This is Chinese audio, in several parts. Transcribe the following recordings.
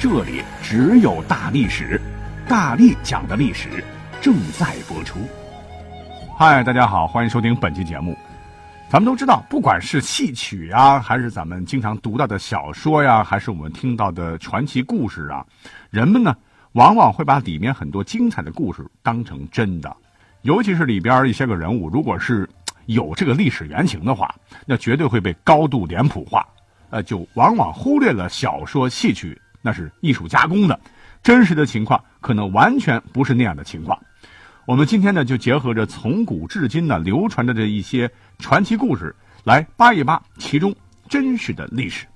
这里只有大历史，大力讲的历史正在播出。嗨，大家好，欢迎收听本期节目。咱们都知道，不管是戏曲呀，还是咱们经常读到的小说呀，还是我们听到的传奇故事啊，人们呢往往会把里面很多精彩的故事当成真的。尤其是里边一些个人物，如果是有这个历史原型的话，那绝对会被高度脸谱化，呃，就往往忽略了小说戏曲。那是艺术加工的，真实的情况可能完全不是那样的情况。我们今天呢，就结合着从古至今呢流传着的一些传奇故事，来扒一扒其中真实的历史。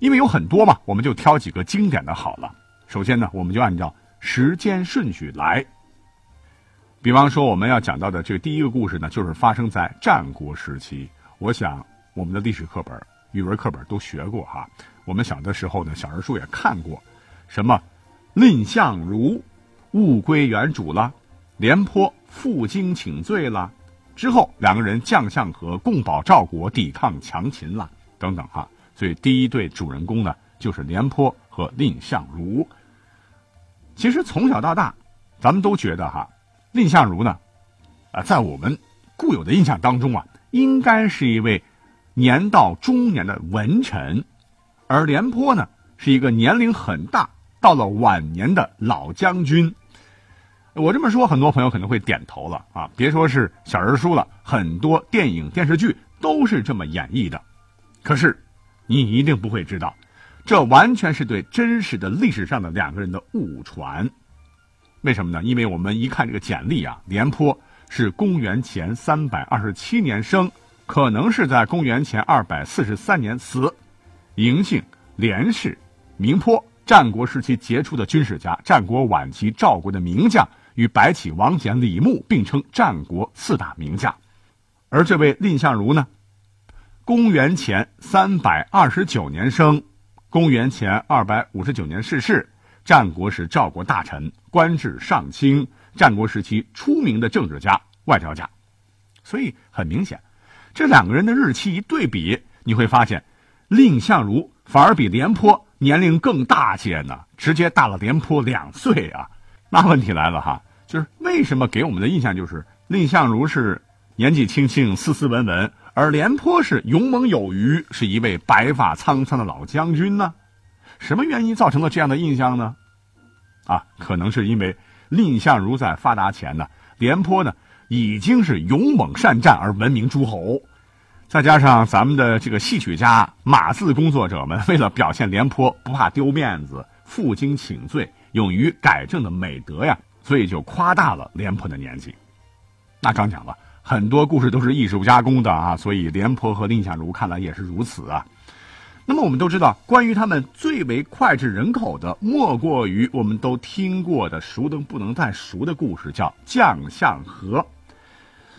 因为有很多嘛，我们就挑几个经典的好了。首先呢，我们就按照时间顺序来。比方说，我们要讲到的这个第一个故事呢，就是发生在战国时期。我想，我们的历史课本、语文课本都学过哈。我们小的时候呢，小人书也看过，什么蔺相如物归原主了，廉颇负荆请罪了，之后两个人将相和，共保赵国，抵抗强秦了，等等哈。所以第一对主人公呢，就是廉颇和蔺相如。其实从小到大，咱们都觉得哈，蔺相如呢，啊，在我们固有的印象当中啊，应该是一位年到中年的文臣。而廉颇呢，是一个年龄很大、到了晚年的老将军。我这么说，很多朋友可能会点头了啊！别说是小人书了，很多电影、电视剧都是这么演绎的。可是，你一定不会知道，这完全是对真实的历史上的两个人的误传。为什么呢？因为我们一看这个简历啊，廉颇是公元前三百二十七年生，可能是在公元前二百四十三年死。嬴姓，廉氏，名颇，战国时期杰出的军事家，战国晚期赵国的名将，与白起、王翦、李牧并称战国四大名将。而这位蔺相如呢，公元前三百二十九年生，公元前二百五十九年逝世。战国时赵国大臣，官至上卿，战国时期出名的政治家、外交家。所以很明显，这两个人的日期一对比，你会发现。蔺相如反而比廉颇年龄更大些呢，直接大了廉颇两岁啊！那问题来了哈，就是为什么给我们的印象就是蔺相如是年纪轻轻、斯斯文文，而廉颇是勇猛有余，是一位白发苍苍的老将军呢？什么原因造成了这样的印象呢？啊，可能是因为蔺相如在发达前呢，廉颇呢已经是勇猛善战而闻名诸侯。再加上咱们的这个戏曲家、码字工作者们，为了表现廉颇不怕丢面子、负荆请罪、勇于改正的美德呀，所以就夸大了廉颇的年纪。那刚讲了很多故事都是艺术加工的啊，所以廉颇和蔺相如看来也是如此啊。那么我们都知道，关于他们最为脍炙人口的，莫过于我们都听过的、熟的不能再熟的故事，叫将相和。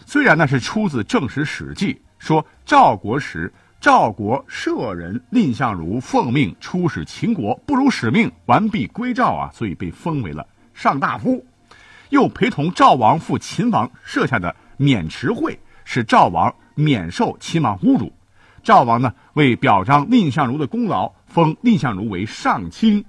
虽然那是出自正史《史记》。说赵国时，赵国舍人蔺相如奉命出使秦国，不辱使命，完璧归赵啊，所以被封为了上大夫。又陪同赵王赴秦王设下的渑池会，使赵王免受秦王侮辱。赵王呢，为表彰蔺相如的功劳，封蔺相如为上卿。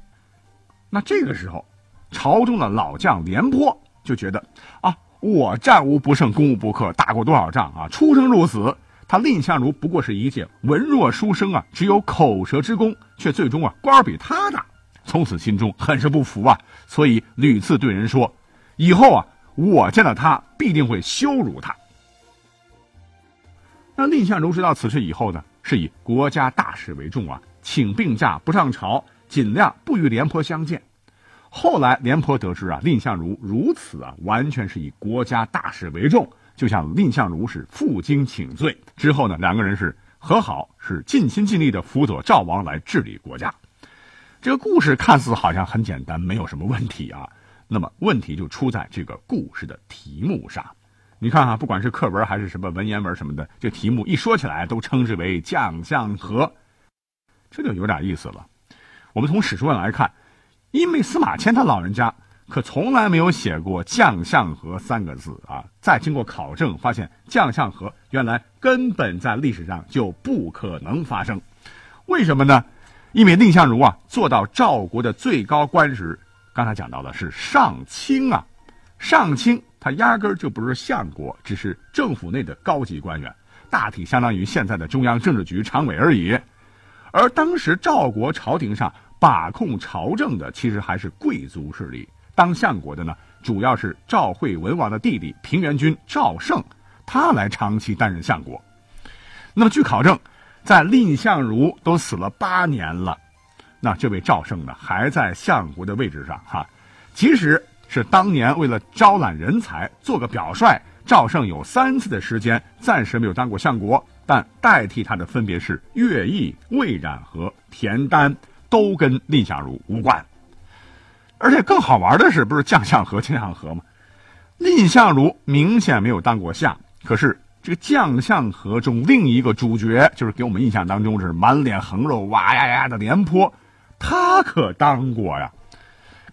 那这个时候，朝中的老将廉颇就觉得啊，我战无不胜，攻无不克，打过多少仗啊，出生入死。他蔺相如不过是一介文弱书生啊，只有口舌之功，却最终啊官儿比他大，从此心中很是不服啊，所以屡次对人说：“以后啊，我见到他必定会羞辱他。”那蔺相如知道此事以后呢，是以国家大事为重啊，请病假不上朝，尽量不与廉颇相见。后来廉颇得知啊，蔺相如如此啊，完全是以国家大事为重。就像蔺相如是负荆请罪之后呢，两个人是和好，是尽心尽力的辅佐赵王来治理国家。这个故事看似好像很简单，没有什么问题啊。那么问题就出在这个故事的题目上。你看啊，不管是课文还是什么文言文什么的，这题目一说起来都称之为将相和，这就有点意思了。我们从史书上来看，因为司马迁他老人家可从来没有写过将相和三个字啊。再经过考证，发现将相和原来根本在历史上就不可能发生。为什么呢？因为蔺相如啊，做到赵国的最高官职，刚才讲到的是上卿啊，上卿。他压根儿就不是相国，只是政府内的高级官员，大体相当于现在的中央政治局常委而已。而当时赵国朝廷上把控朝政的，其实还是贵族势力。当相国的呢，主要是赵惠文王的弟弟平原君赵胜，他来长期担任相国。那么据考证，在蔺相如都死了八年了，那这位赵胜呢，还在相国的位置上哈，即使。是当年为了招揽人才，做个表率，赵胜有三次的时间暂时没有当过相国，但代替他的分别是乐毅、魏冉和田丹，都跟蔺相如无关。而且更好玩的是，不是将相和、将相和吗？蔺相如明显没有当过相，可是这个将相和中另一个主角，就是给我们印象当中是满脸横肉、哇呀呀的廉颇，他可当过呀。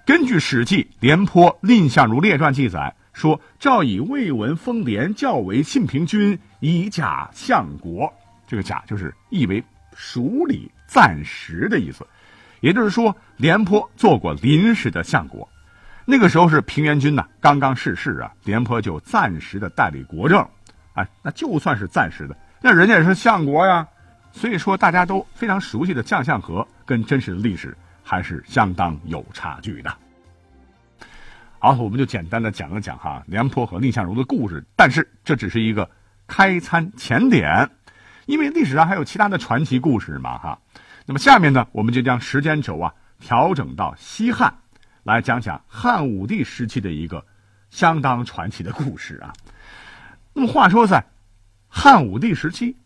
根据《史记·廉颇蔺相如列传》记载说，赵以魏文封廉教为信平君，以假相国。这个“假”就是意为属理、暂时的意思。也就是说，廉颇做过临时的相国。那个时候是平原君呢刚刚逝世啊，廉颇就暂时的代理国政。哎，那就算是暂时的，那人家也是相国呀。所以说，大家都非常熟悉的将相和，跟真实的历史。还是相当有差距的。好，我们就简单的讲了讲哈廉颇和蔺相如的故事，但是这只是一个开餐前点，因为历史上还有其他的传奇故事嘛哈。那么下面呢，我们就将时间轴啊调整到西汉，来讲讲汉武帝时期的一个相当传奇的故事啊。那么话说在汉武帝时期，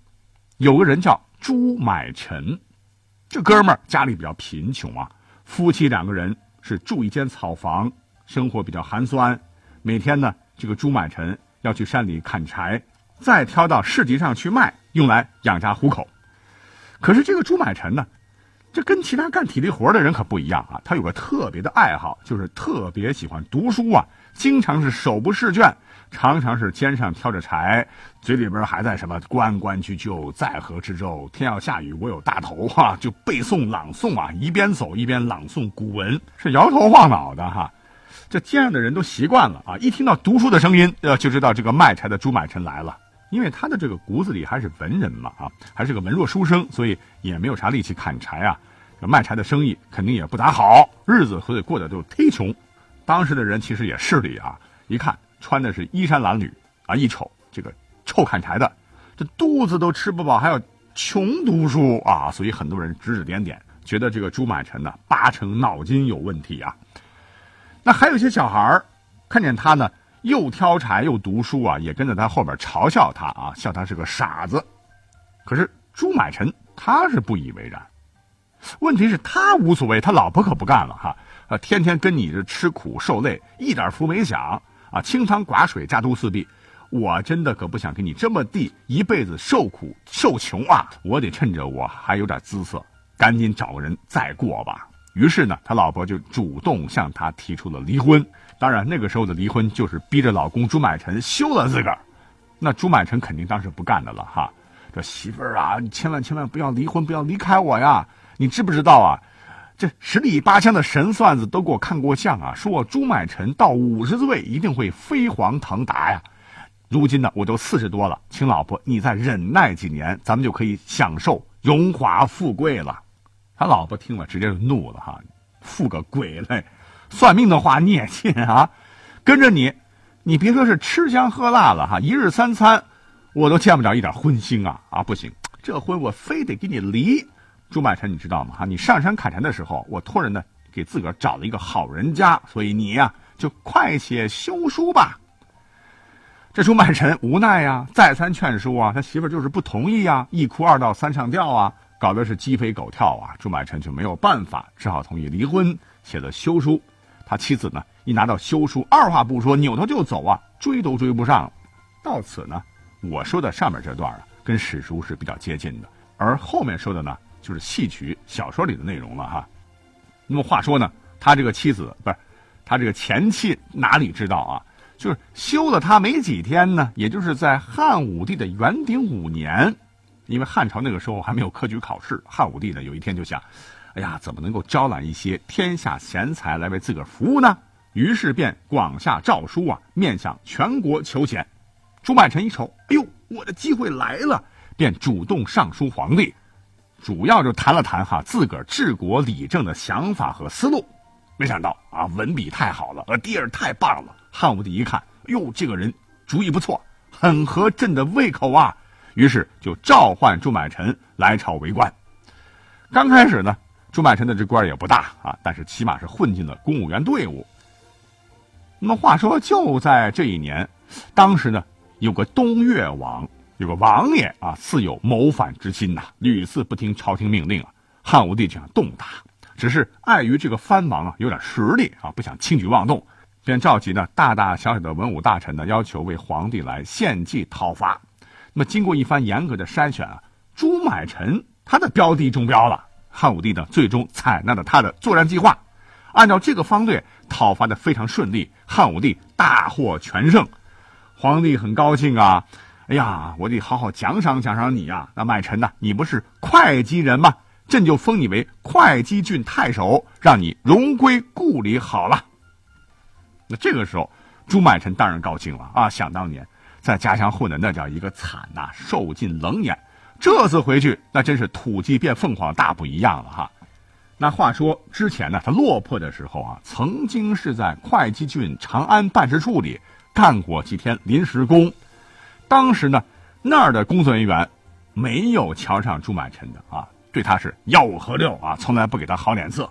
有个人叫朱买臣。这哥们儿家里比较贫穷啊，夫妻两个人是住一间草房，生活比较寒酸。每天呢，这个朱买臣要去山里砍柴，再挑到市集上去卖，用来养家糊口。可是这个朱买臣呢，这跟其他干体力活的人可不一样啊，他有个特别的爱好，就是特别喜欢读书啊，经常是手不释卷。常常是肩上挑着柴，嘴里边还在什么“关关雎鸠，在河之洲”，天要下雨，我有大头哈，就背诵朗诵啊，一边走一边朗诵古文，是摇头晃脑的哈。这街上的人都习惯了啊，一听到读书的声音，呃，就知道这个卖柴的朱买臣来了。因为他的这个骨子里还是文人嘛啊，还是个文弱书生，所以也没有啥力气砍柴啊。这卖柴的生意肯定也不咋好，日子所以过得就忒穷。当时的人其实也势利啊，一看。穿的是衣衫褴褛啊，一瞅这个臭砍柴的，这肚子都吃不饱，还要穷读书啊，所以很多人指指点点，觉得这个朱买臣呢八成脑筋有问题啊。那还有些小孩看见他呢又挑柴又读书啊，也跟着他后边嘲笑他啊，笑他是个傻子。可是朱买臣他是不以为然，问题是他无所谓，他老婆可不干了哈，啊，天天跟你这吃苦受累，一点福没享。啊，清汤寡水，家徒四壁，我真的可不想跟你这么地一辈子受苦受穷啊！我得趁着我还有点姿色，赶紧找个人再过吧。于是呢，他老婆就主动向他提出了离婚。当然，那个时候的离婚就是逼着老公朱买臣休了自个儿。那朱买臣肯定当时不干的了哈。这媳妇儿啊，你千万千万不要离婚，不要离开我呀！你知不知道啊？这十里八乡的神算子都给我看过相啊，说我朱买臣到五十岁一定会飞黄腾达呀。如今呢，我都四十多了，请老婆，你再忍耐几年，咱们就可以享受荣华富贵了。他老婆听了直接就怒了哈，富个鬼嘞！算命的话你也信啊？跟着你，你别说是吃香喝辣了哈，一日三餐我都见不着一点荤腥啊啊！不行，这婚我非得给你离。朱买臣，你知道吗？哈，你上山砍柴的时候，我托人呢给自个儿找了一个好人家，所以你呀就快些休书吧。这朱买臣无奈呀，再三劝说啊，他媳妇就是不同意呀，一哭二闹三上吊啊，搞得是鸡飞狗跳啊。朱买臣就没有办法，只好同意离婚，写了休书。他妻子呢，一拿到休书，二话不说，扭头就走啊，追都追不上。到此呢，我说的上面这段啊，跟史书是比较接近的，而后面说的呢，就是戏曲小说里的内容了哈。那么话说呢，他这个妻子不是，他这个前妻哪里知道啊？就是休了他没几天呢，也就是在汉武帝的元鼎五年，因为汉朝那个时候还没有科举考试，汉武帝呢有一天就想。哎呀，怎么能够招揽一些天下贤才来为自个儿服务呢？于是便广下诏书啊，面向全国求贤。朱买臣一瞅，哎呦，我的机会来了，便主动上书皇帝，主要就谈了谈哈自个儿治国理政的想法和思路。没想到啊，文笔太好了，呃，第二太棒了。汉武帝一看，哟，这个人主意不错，很合朕的胃口啊。于是就召唤朱买臣来朝为官。刚开始呢。朱买臣的这官也不大啊，但是起码是混进了公务员队伍。那么话说，就在这一年，当时呢，有个东越王，有个王爷啊，似有谋反之心呐，屡次不听朝廷命令啊。汉武帝就想动他，只是碍于这个藩王啊有点实力啊，不想轻举妄动，便召集呢大大小小的文武大臣呢，要求为皇帝来献计讨伐。那么经过一番严格的筛选啊，朱买臣他的标的中标了。汉武帝呢，最终采纳了他的作战计划，按照这个方队讨伐的非常顺利，汉武帝大获全胜，皇帝很高兴啊！哎呀，我得好好奖赏奖赏你呀！那买臣呢，你不是会稽人吗？朕就封你为会稽郡太守，让你荣归故里好了。那这个时候，朱买臣当然高兴了啊！想当年在家乡混的那叫一个惨呐，受尽冷眼。这次回去，那真是土鸡变凤凰，大不一样了哈。那话说之前呢，他落魄的时候啊，曾经是在会稽郡长安办事处里干过几天临时工。当时呢，那儿的工作人员没有瞧上朱买臣的啊，对他是吆五喝六啊，从来不给他好脸色。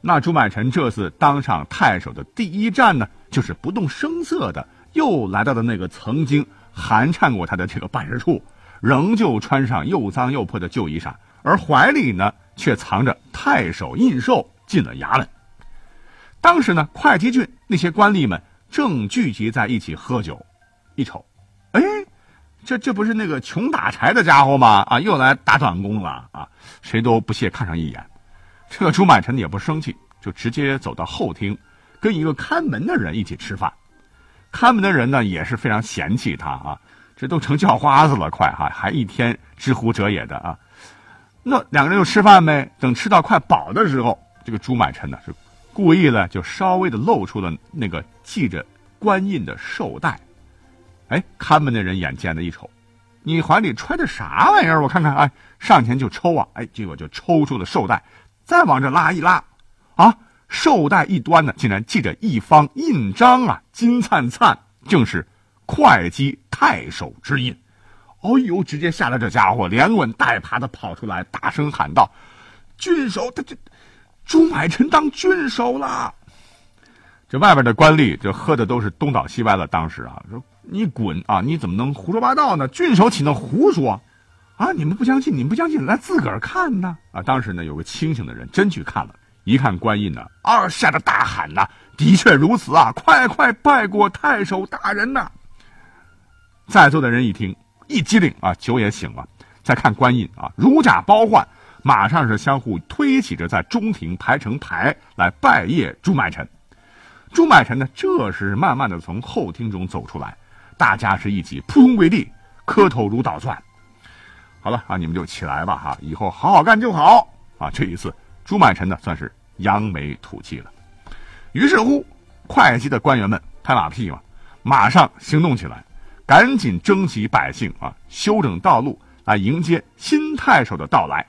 那朱买臣这次当上太守的第一站呢，就是不动声色的又来到了那个曾经寒颤过他的这个办事处。仍旧穿上又脏又破的旧衣裳，而怀里呢却藏着太守印绶，进了衙门。当时呢，会稽郡那些官吏们正聚集在一起喝酒，一瞅，哎，这这不是那个穷打柴的家伙吗？啊，又来打短工了啊！谁都不屑看上一眼。这个朱买臣也不生气，就直接走到后厅，跟一个看门的人一起吃饭。看门的人呢也是非常嫌弃他啊。这都成叫花子了，快哈，还一天知乎者也的啊！那两个人就吃饭呗。等吃到快饱的时候，这个朱买臣呢是故意的，就稍微的露出了那个系着官印的绶带。哎，看门的人眼尖的一瞅，你怀里揣的啥玩意儿？我看看，哎，上前就抽啊！哎，结果就抽出了绶带，再往这拉一拉，啊，绶带一端呢，竟然系着一方印章啊，金灿灿，正是。会稽太守之印，哦呦！直接吓得这家伙连滚带爬的跑出来，大声喊道：“郡守，他这朱买臣当郡守了！”这外边的官吏就喝的都是东倒西歪了。当时啊，说你滚啊！你怎么能胡说八道呢？郡守岂能胡说？啊！你们不相信，你们不相信，来自个儿看呢！啊！当时呢，有个清醒的人真去看了，一看官印呢，啊，吓得大喊呐：“的确如此啊！快快拜过太守大人呐！”在座的人一听，一激灵啊，酒也醒了。再看官印啊，如假包换，马上是相互推起着在中庭排成排来拜谒朱买臣。朱买臣呢，这时慢慢的从后厅中走出来，大家是一起扑通跪地，磕头如捣蒜。好了啊，你们就起来吧哈，以后好好干就好啊。这一次，朱买臣呢算是扬眉吐气了。于是乎，会稽的官员们拍马屁嘛，马上行动起来。赶紧征集百姓啊，修整道路来迎接新太守的到来。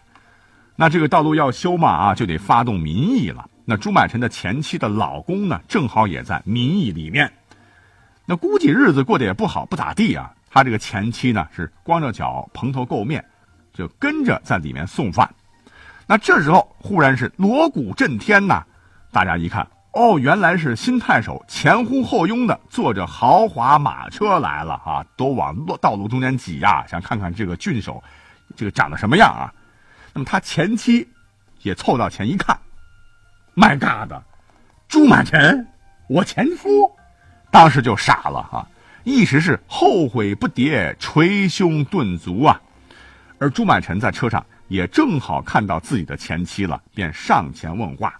那这个道路要修嘛啊，就得发动民意了。那朱买臣的前妻的老公呢，正好也在民意里面。那估计日子过得也不好，不咋地啊。他这个前妻呢，是光着脚蓬头垢面，就跟着在里面送饭。那这时候忽然是锣鼓震天呐，大家一看。哦，原来是新太守前呼后拥的坐着豪华马车来了啊！都往路道路中间挤呀，想看看这个郡守，这个长得什么样啊？那么他前妻也凑到前一看，My God，朱满臣，我前夫，当时就傻了哈，一时是后悔不迭，捶胸顿足啊。而朱满臣在车上也正好看到自己的前妻了，便上前问话。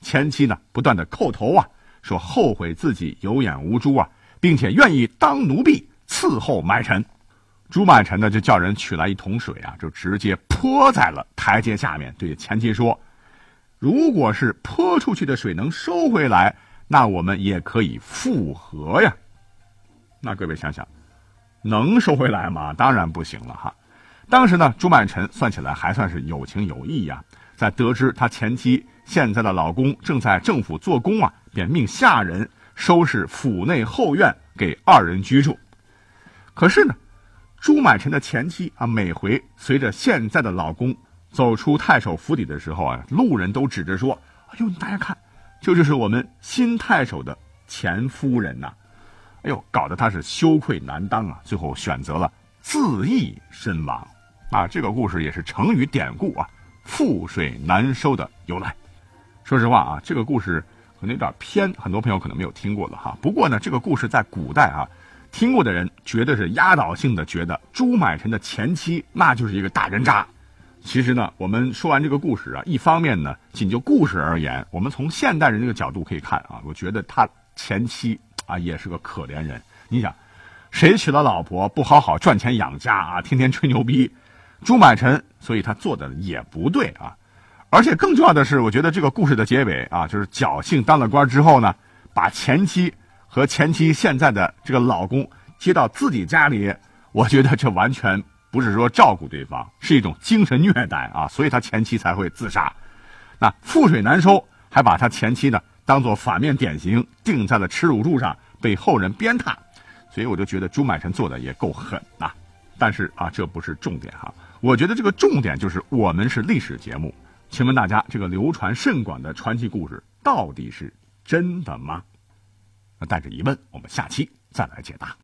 前妻呢，不断的叩头啊，说后悔自己有眼无珠啊，并且愿意当奴婢伺候买臣。朱满臣呢，就叫人取来一桶水啊，就直接泼在了台阶下面，对前妻说：“如果是泼出去的水能收回来，那我们也可以复合呀。”那各位想想，能收回来吗？当然不行了哈。当时呢，朱满臣算起来还算是有情有义呀，在得知他前妻。现在的老公正在政府做工啊，便命下人收拾府内后院给二人居住。可是呢，朱满臣的前妻啊，每回随着现在的老公走出太守府邸的时候啊，路人都指着说：“哎呦，大家看，这就是我们新太守的前夫人呐！”哎呦，搞得他是羞愧难当啊，最后选择了自缢身亡。啊，这个故事也是成语典故啊，“覆水难收”的由来。说实话啊，这个故事可能有点偏，很多朋友可能没有听过了哈。不过呢，这个故事在古代啊，听过的人绝对是压倒性的觉得朱买臣的前妻那就是一个大人渣。其实呢，我们说完这个故事啊，一方面呢，仅就故事而言，我们从现代人这个角度可以看啊，我觉得他前妻啊也是个可怜人。你想，谁娶了老婆不好好赚钱养家啊，天天吹牛逼？朱买臣，所以他做的也不对啊。而且更重要的是，我觉得这个故事的结尾啊，就是侥幸当了官之后呢，把前妻和前妻现在的这个老公接到自己家里，我觉得这完全不是说照顾对方，是一种精神虐待啊，所以他前妻才会自杀。那覆水难收，还把他前妻呢当做反面典型钉在了耻辱柱上，被后人鞭挞。所以我就觉得朱买臣做的也够狠呐。但是啊，这不是重点哈，我觉得这个重点就是我们是历史节目。请问大家，这个流传甚广的传奇故事到底是真的吗？带着疑问，我们下期再来解答。